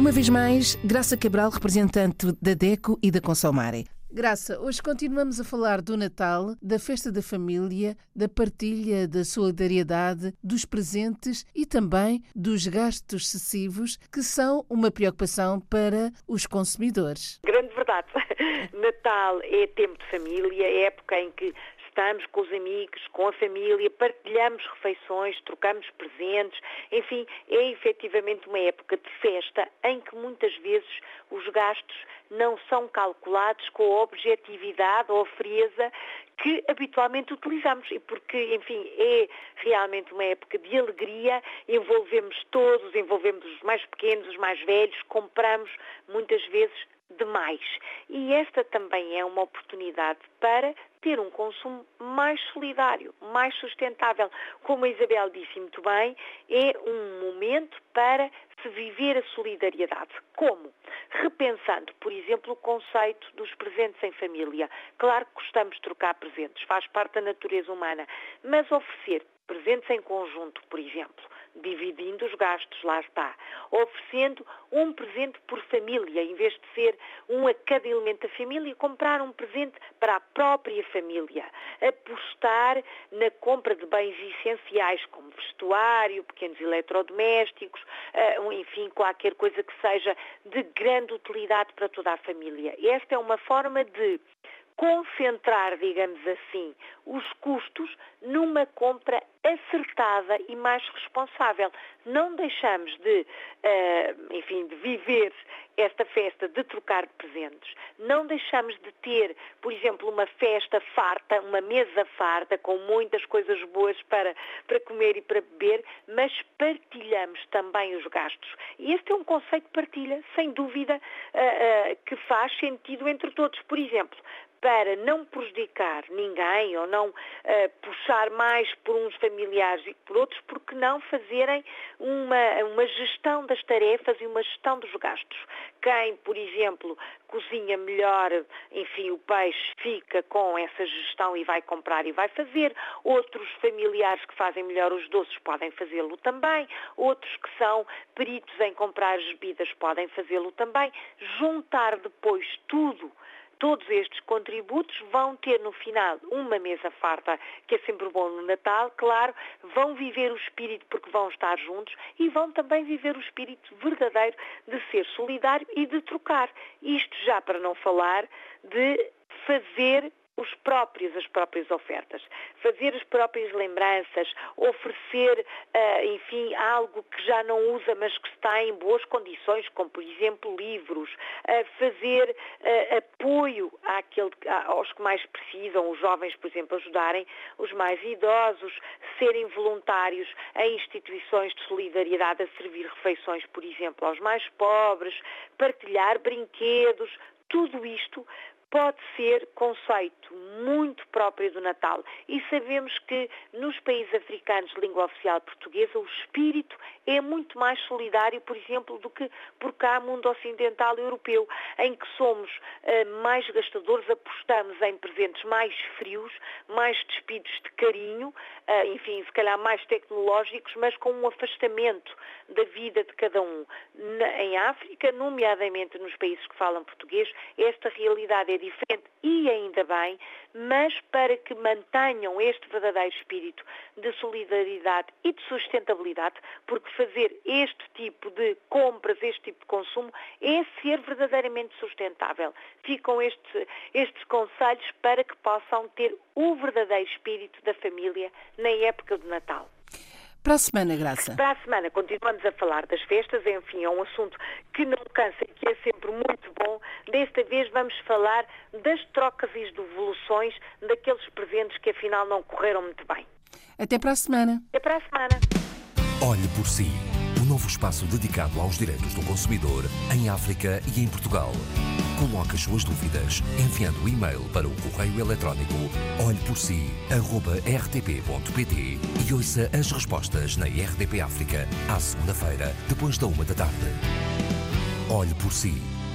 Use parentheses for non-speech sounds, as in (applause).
Uma vez mais, Graça Cabral, representante da DECO e da Consomare. Graça, hoje continuamos a falar do Natal, da festa da família, da partilha da solidariedade, dos presentes e também dos gastos excessivos que são uma preocupação para os consumidores. Grande verdade. (laughs) Natal é tempo de família, é época em que estamos com os amigos, com a família, partilhamos refeições, trocamos presentes, enfim, é efetivamente uma época de festa em que muitas vezes os gastos não são calculados com a objetividade ou a frieza que habitualmente utilizamos e porque, enfim, é realmente uma época de alegria, envolvemos todos, envolvemos os mais pequenos, os mais velhos, compramos muitas vezes demais. E esta também é uma oportunidade para ter um consumo mais solidário, mais sustentável. Como a Isabel disse muito bem, é um momento para se viver a solidariedade. Como? Repensando, por exemplo, o conceito dos presentes em família. Claro que gostamos de trocar presentes, faz parte da natureza humana, mas oferecer presentes em conjunto, por exemplo, dividindo os gastos, lá está, oferecendo um presente por família, em vez de ser um a cada elemento da família, comprar um presente para a própria família, apostar na compra de bens essenciais como vestuário, pequenos eletrodomésticos, eh, enfim, qualquer coisa que seja de grande utilidade para toda a família. Esta é uma forma de concentrar, digamos assim, os custos numa compra acertada e mais responsável. Não deixamos de, uh, enfim, de viver esta festa de trocar presentes. Não deixamos de ter, por exemplo, uma festa farta, uma mesa farta com muitas coisas boas para, para comer e para beber, mas partilhamos também os gastos. E este é um conceito de partilha, sem dúvida, uh, uh, que faz sentido entre todos. Por exemplo, para não prejudicar ninguém ou não uh, puxar mais por uns familiares e por outros, porque não fazerem uma, uma gestão das tarefas e uma gestão dos gastos. Quem, por exemplo, cozinha melhor, enfim, o peixe fica com essa gestão e vai comprar e vai fazer. Outros familiares que fazem melhor os doces podem fazê-lo também. Outros que são peritos em comprar as bebidas podem fazê-lo também. Juntar depois tudo todos estes contributos vão ter no final uma mesa farta, que é sempre bom no Natal, claro, vão viver o espírito porque vão estar juntos e vão também viver o espírito verdadeiro de ser solidário e de trocar. Isto já para não falar de fazer os próprios, as próprias ofertas, fazer as próprias lembranças, oferecer, uh, enfim, algo que já não usa, mas que está em boas condições, como por exemplo livros, uh, fazer uh, apoio àquele, aos que mais precisam, os jovens, por exemplo, ajudarem os mais idosos, serem voluntários em instituições de solidariedade a servir refeições, por exemplo, aos mais pobres, partilhar brinquedos, tudo isto pode ser conceito muito próprio do Natal. E sabemos que nos países africanos de língua oficial portuguesa o espírito é muito mais solidário, por exemplo, do que por cá, mundo ocidental europeu, em que somos uh, mais gastadores, apostamos em presentes mais frios, mais despidos de carinho, uh, enfim, se calhar mais tecnológicos, mas com um afastamento da vida de cada um. Na, em África, nomeadamente nos países que falam português, esta realidade é diferente e ainda bem, mas para que mantenham este verdadeiro espírito de solidariedade e de sustentabilidade, porque fazer este tipo de compras, este tipo de consumo, é ser verdadeiramente sustentável. Ficam estes, estes conselhos para que possam ter o verdadeiro espírito da família na época do Natal. Para a semana, Graça. Para a semana continuamos a falar das festas, enfim, é um assunto que não cansa e que é sempre muito bom. Desta vez vamos falar das trocas e devoluções daqueles presentes que afinal não correram muito bem. Até para a semana. Até para a semana. Olhe por si. O um novo espaço dedicado aos direitos do consumidor em África e em Portugal. Coloque as suas dúvidas enviando o e-mail para o correio eletrónico olheporsi.rtp.pt e ouça as respostas na RDP África à segunda-feira, depois da uma da tarde. Olhe por si.